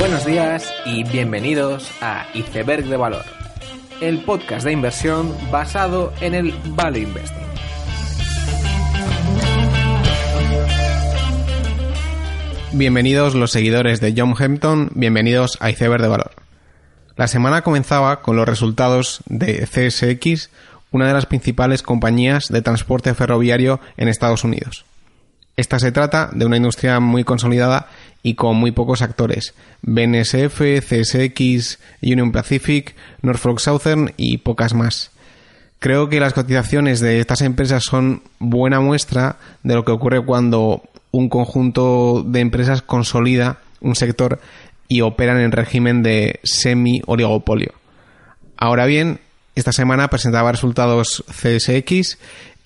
Buenos días y bienvenidos a Iceberg de Valor, el podcast de inversión basado en el Value Investing. Bienvenidos los seguidores de John Hampton, bienvenidos a Iceberg de Valor. La semana comenzaba con los resultados de CSX, una de las principales compañías de transporte ferroviario en Estados Unidos. Esta se trata de una industria muy consolidada y con muy pocos actores. BNSF, CSX, Union Pacific, Norfolk Southern y pocas más. Creo que las cotizaciones de estas empresas son buena muestra de lo que ocurre cuando un conjunto de empresas consolida un sector y operan en régimen de semi-oligopolio. Ahora bien, esta semana presentaba resultados CSX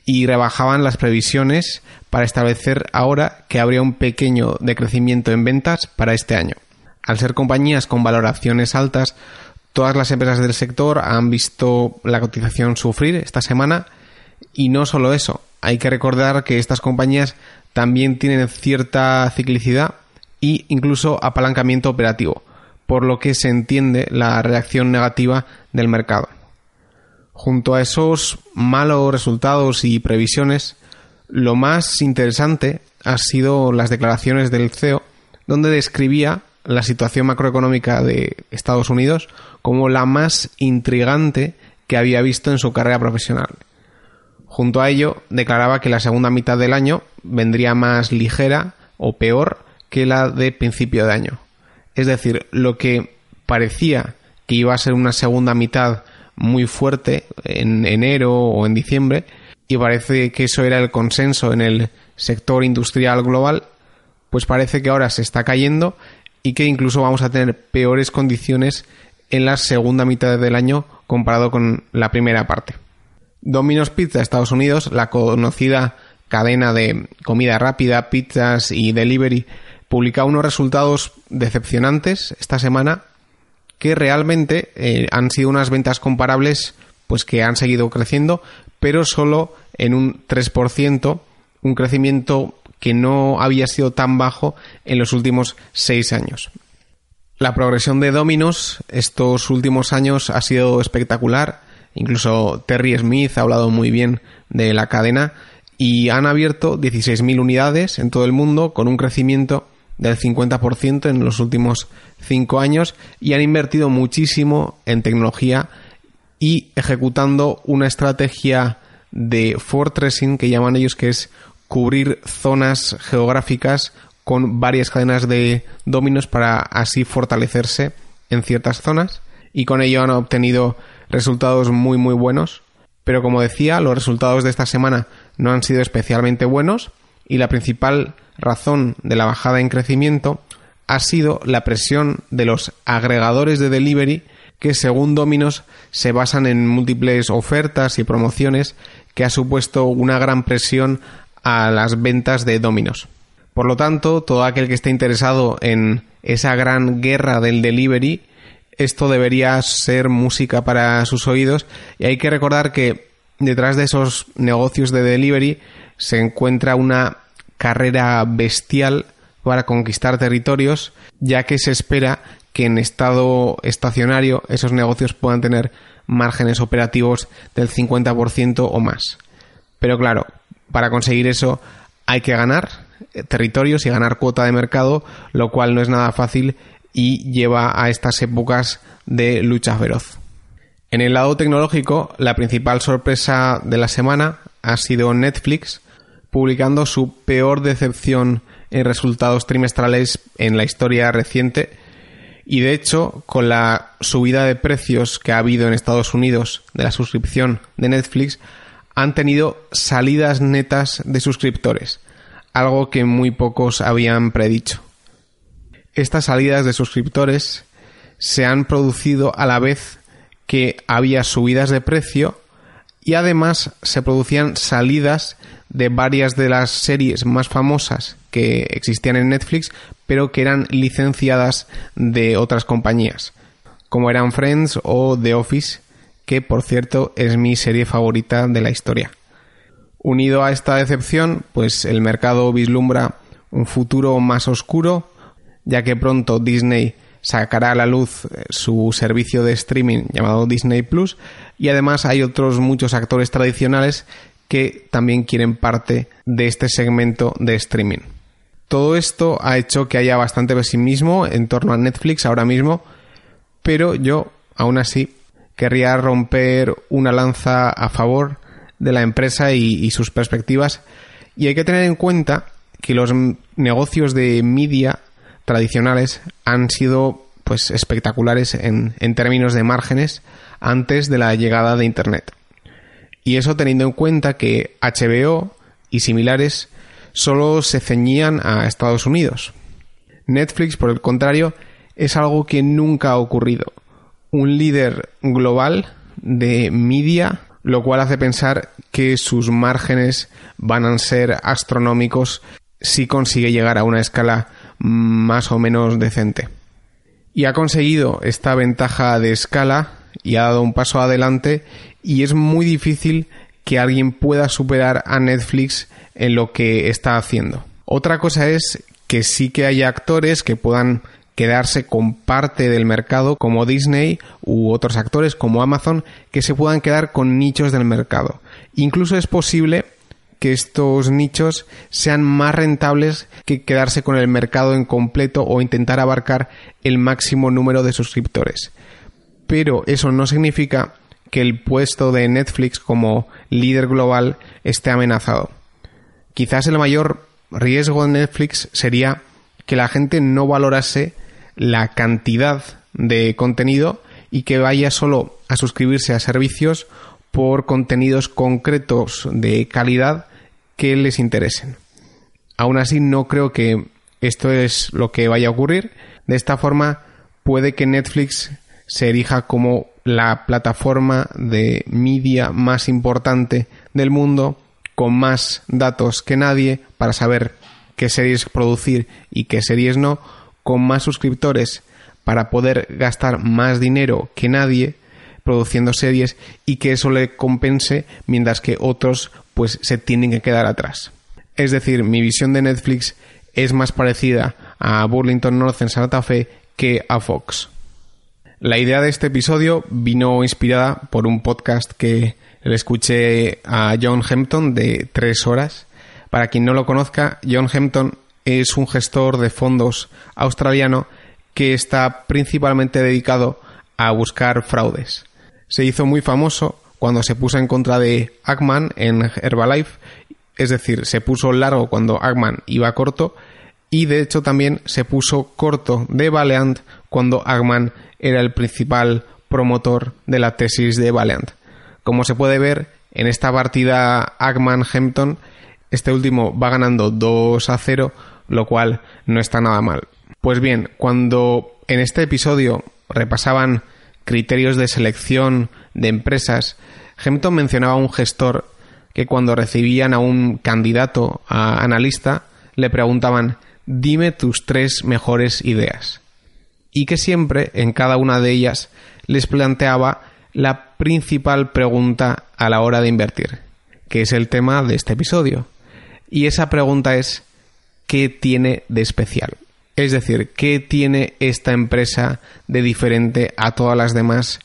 y rebajaban las previsiones para establecer ahora que habría un pequeño decrecimiento en ventas para este año. Al ser compañías con valoraciones altas, todas las empresas del sector han visto la cotización sufrir esta semana y no solo eso, hay que recordar que estas compañías también tienen cierta ciclicidad e incluso apalancamiento operativo, por lo que se entiende la reacción negativa del mercado. Junto a esos malos resultados y previsiones, lo más interesante ha sido las declaraciones del CEO, donde describía la situación macroeconómica de Estados Unidos como la más intrigante que había visto en su carrera profesional. Junto a ello, declaraba que la segunda mitad del año vendría más ligera o peor que la de principio de año. Es decir, lo que parecía que iba a ser una segunda mitad muy fuerte en enero o en diciembre y parece que eso era el consenso en el sector industrial global, pues parece que ahora se está cayendo y que incluso vamos a tener peores condiciones en la segunda mitad del año comparado con la primera parte. Domino's Pizza Estados Unidos, la conocida cadena de comida rápida, pizzas y delivery, publica unos resultados decepcionantes esta semana que realmente eh, han sido unas ventas comparables pues que han seguido creciendo, pero solo en un 3%, un crecimiento que no había sido tan bajo en los últimos seis años. La progresión de Dominos estos últimos años ha sido espectacular. Incluso Terry Smith ha hablado muy bien de la cadena y han abierto 16.000 unidades en todo el mundo con un crecimiento del 50% en los últimos cinco años y han invertido muchísimo en tecnología y ejecutando una estrategia de fortressing que llaman ellos que es cubrir zonas geográficas con varias cadenas de dominos para así fortalecerse en ciertas zonas y con ello han obtenido resultados muy muy buenos. Pero como decía los resultados de esta semana no han sido especialmente buenos y la principal razón de la bajada en crecimiento ha sido la presión de los agregadores de delivery que según Dominos se basan en múltiples ofertas y promociones que ha supuesto una gran presión a las ventas de Dominos. Por lo tanto, todo aquel que esté interesado en esa gran guerra del delivery, esto debería ser música para sus oídos y hay que recordar que detrás de esos negocios de delivery se encuentra una carrera bestial para conquistar territorios, ya que se espera que en estado estacionario esos negocios puedan tener márgenes operativos del 50% o más. Pero claro, para conseguir eso hay que ganar territorios y ganar cuota de mercado, lo cual no es nada fácil y lleva a estas épocas de lucha feroz. En el lado tecnológico, la principal sorpresa de la semana ha sido Netflix, publicando su peor decepción en resultados trimestrales en la historia reciente. Y de hecho, con la subida de precios que ha habido en Estados Unidos de la suscripción de Netflix, han tenido salidas netas de suscriptores, algo que muy pocos habían predicho. Estas salidas de suscriptores se han producido a la vez que había subidas de precio y además se producían salidas de varias de las series más famosas que existían en Netflix, pero que eran licenciadas de otras compañías, como eran Friends o The Office, que por cierto es mi serie favorita de la historia. Unido a esta decepción, pues el mercado vislumbra un futuro más oscuro, ya que pronto Disney sacará a la luz su servicio de streaming llamado Disney Plus y además hay otros muchos actores tradicionales que también quieren parte de este segmento de streaming. Todo esto ha hecho que haya bastante pesimismo en torno a Netflix ahora mismo, pero yo, aún así, querría romper una lanza a favor de la empresa y, sus perspectivas. Y hay que tener en cuenta que los negocios de media tradicionales han sido pues espectaculares en, en términos de márgenes antes de la llegada de Internet. Y eso teniendo en cuenta que HBO y similares solo se ceñían a Estados Unidos. Netflix, por el contrario, es algo que nunca ha ocurrido. Un líder global de media, lo cual hace pensar que sus márgenes van a ser astronómicos si consigue llegar a una escala más o menos decente. Y ha conseguido esta ventaja de escala y ha dado un paso adelante y es muy difícil que alguien pueda superar a Netflix en lo que está haciendo. Otra cosa es que sí que haya actores que puedan quedarse con parte del mercado como Disney u otros actores como Amazon que se puedan quedar con nichos del mercado. Incluso es posible que estos nichos sean más rentables que quedarse con el mercado en completo o intentar abarcar el máximo número de suscriptores. Pero eso no significa que el puesto de Netflix como líder global esté amenazado. Quizás el mayor riesgo de Netflix sería que la gente no valorase la cantidad de contenido y que vaya solo a suscribirse a servicios por contenidos concretos de calidad que les interesen. Aún así, no creo que esto es lo que vaya a ocurrir. De esta forma, puede que Netflix se erija como la plataforma de media más importante del mundo, con más datos que nadie para saber qué series producir y qué series no, con más suscriptores para poder gastar más dinero que nadie produciendo series y que eso le compense mientras que otros pues se tienen que quedar atrás. Es decir, mi visión de Netflix es más parecida a Burlington North en Santa Fe que a Fox. La idea de este episodio vino inspirada por un podcast que le escuché a John Hampton de tres horas. Para quien no lo conozca, John Hampton es un gestor de fondos australiano que está principalmente dedicado a buscar fraudes. Se hizo muy famoso cuando se puso en contra de Ackman en Herbalife, es decir, se puso largo cuando Ackman iba corto y de hecho también se puso corto de Valiant cuando Ackman era el principal promotor de la tesis de Valiant. Como se puede ver, en esta partida Ackman-Hampton, este último va ganando 2 a 0, lo cual no está nada mal. Pues bien, cuando en este episodio repasaban criterios de selección de empresas, Hampton mencionaba a un gestor que cuando recibían a un candidato a analista le preguntaban dime tus tres mejores ideas y que siempre en cada una de ellas les planteaba la principal pregunta a la hora de invertir, que es el tema de este episodio. Y esa pregunta es ¿qué tiene de especial? Es decir, ¿qué tiene esta empresa de diferente a todas las demás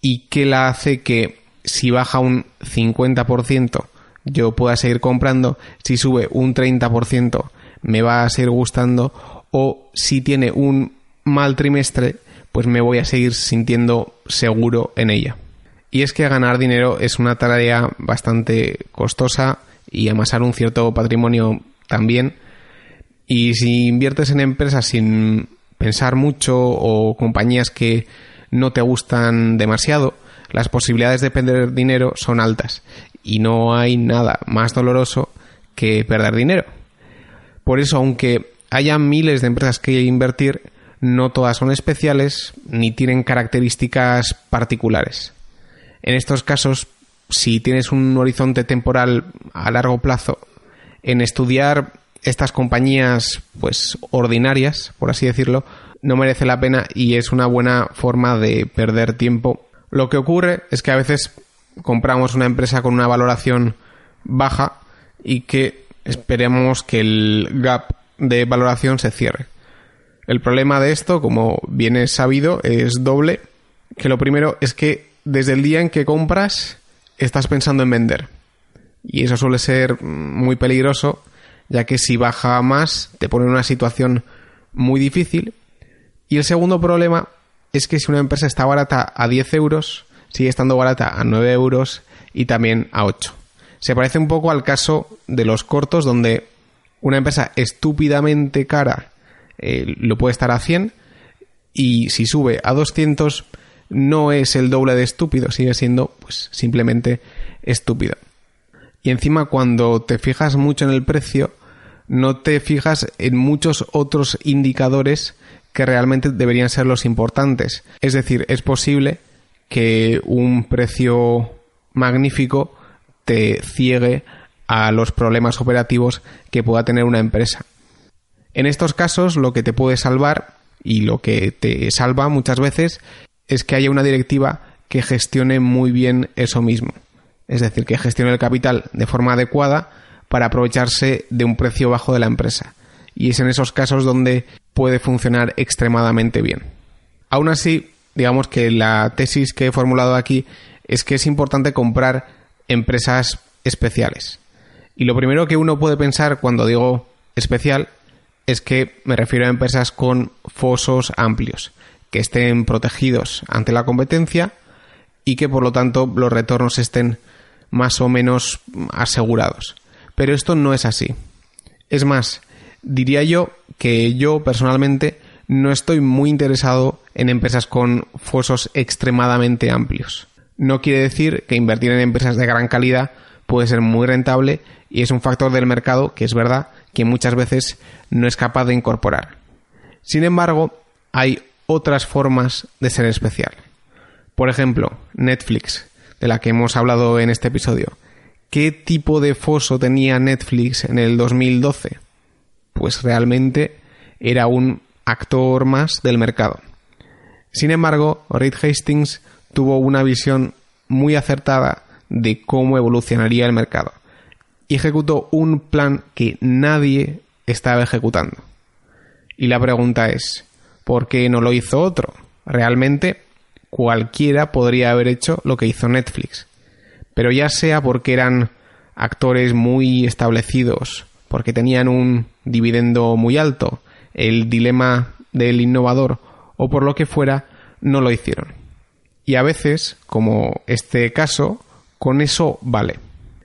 y qué la hace que si baja un 50% yo pueda seguir comprando, si sube un 30% me va a seguir gustando o si tiene un mal trimestre, pues me voy a seguir sintiendo seguro en ella. Y es que ganar dinero es una tarea bastante costosa y amasar un cierto patrimonio también. Y si inviertes en empresas sin pensar mucho o compañías que no te gustan demasiado, las posibilidades de perder dinero son altas. Y no hay nada más doloroso que perder dinero. Por eso, aunque haya miles de empresas que invertir, no todas son especiales ni tienen características particulares. En estos casos, si tienes un horizonte temporal a largo plazo en estudiar estas compañías pues ordinarias, por así decirlo, no merece la pena y es una buena forma de perder tiempo. Lo que ocurre es que a veces compramos una empresa con una valoración baja y que esperemos que el gap de valoración se cierre. El problema de esto, como bien es sabido, es doble, que lo primero es que desde el día en que compras estás pensando en vender. Y eso suele ser muy peligroso, ya que si baja más te pone en una situación muy difícil. Y el segundo problema es que si una empresa está barata a 10 euros, sigue estando barata a 9 euros y también a 8. Se parece un poco al caso de los cortos, donde una empresa estúpidamente cara eh, lo puede estar a 100 y si sube a 200 no es el doble de estúpido, sigue siendo pues simplemente estúpido. Y encima cuando te fijas mucho en el precio, no te fijas en muchos otros indicadores que realmente deberían ser los importantes. Es decir, es posible que un precio magnífico te ciegue a los problemas operativos que pueda tener una empresa. En estos casos lo que te puede salvar y lo que te salva muchas veces es que haya una directiva que gestione muy bien eso mismo. Es decir, que gestione el capital de forma adecuada para aprovecharse de un precio bajo de la empresa. Y es en esos casos donde puede funcionar extremadamente bien. Aún así, digamos que la tesis que he formulado aquí es que es importante comprar empresas especiales. Y lo primero que uno puede pensar cuando digo especial es que me refiero a empresas con fosos amplios, que estén protegidos ante la competencia y que por lo tanto los retornos estén más o menos asegurados. Pero esto no es así. Es más, diría yo que yo personalmente no estoy muy interesado en empresas con fosos extremadamente amplios. No quiere decir que invertir en empresas de gran calidad puede ser muy rentable y es un factor del mercado que es verdad que muchas veces no es capaz de incorporar. Sin embargo, hay otras formas de ser especial. Por ejemplo, Netflix, de la que hemos hablado en este episodio. ¿Qué tipo de foso tenía Netflix en el 2012? Pues realmente era un actor más del mercado. Sin embargo, Reed Hastings tuvo una visión muy acertada de cómo evolucionaría el mercado y ejecutó un plan que nadie estaba ejecutando. Y la pregunta es, ¿por qué no lo hizo otro? Realmente cualquiera podría haber hecho lo que hizo Netflix. Pero ya sea porque eran actores muy establecidos, porque tenían un dividendo muy alto, el dilema del innovador o por lo que fuera, no lo hicieron. Y a veces, como este caso, con eso vale.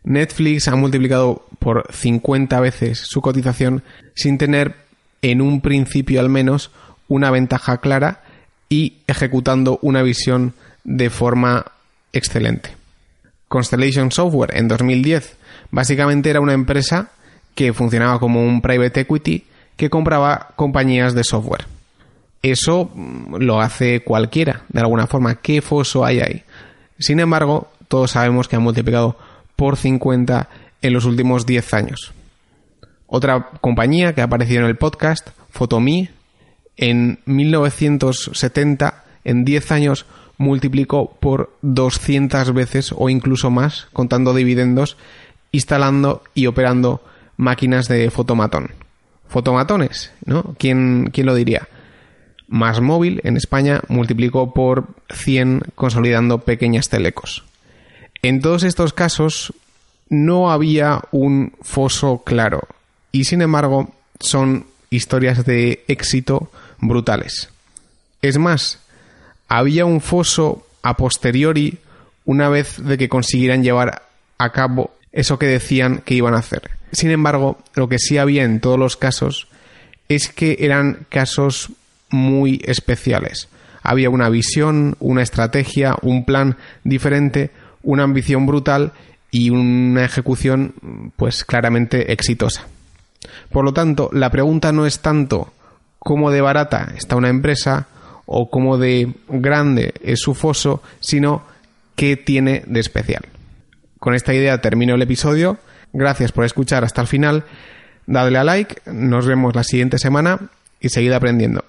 Netflix ha multiplicado por 50 veces su cotización sin tener, en un principio al menos, una ventaja clara y ejecutando una visión de forma excelente. Constellation Software en 2010 básicamente era una empresa que funcionaba como un private equity que compraba compañías de software. Eso mm, lo hace cualquiera, de alguna forma. ¿Qué foso hay ahí? Sin embargo, todos sabemos que ha multiplicado por 50 en los últimos 10 años. Otra compañía que ha aparecido en el podcast, Photomi, en 1970, en 10 años, multiplicó por 200 veces o incluso más, contando dividendos, instalando y operando máquinas de fotomatón. Fotomatones, ¿no? ¿Quién, quién lo diría? Más móvil en España multiplicó por 100 consolidando pequeñas telecos. En todos estos casos no había un foso claro y sin embargo son historias de éxito brutales. Es más, había un foso a posteriori una vez de que consiguieran llevar a cabo eso que decían que iban a hacer. Sin embargo, lo que sí había en todos los casos es que eran casos muy especiales. Había una visión, una estrategia, un plan diferente, una ambición brutal y una ejecución pues claramente exitosa. Por lo tanto, la pregunta no es tanto cómo de barata está una empresa o cómo de grande es su foso, sino qué tiene de especial. Con esta idea termino el episodio. Gracias por escuchar hasta el final. Dadle a like, nos vemos la siguiente semana y seguid aprendiendo.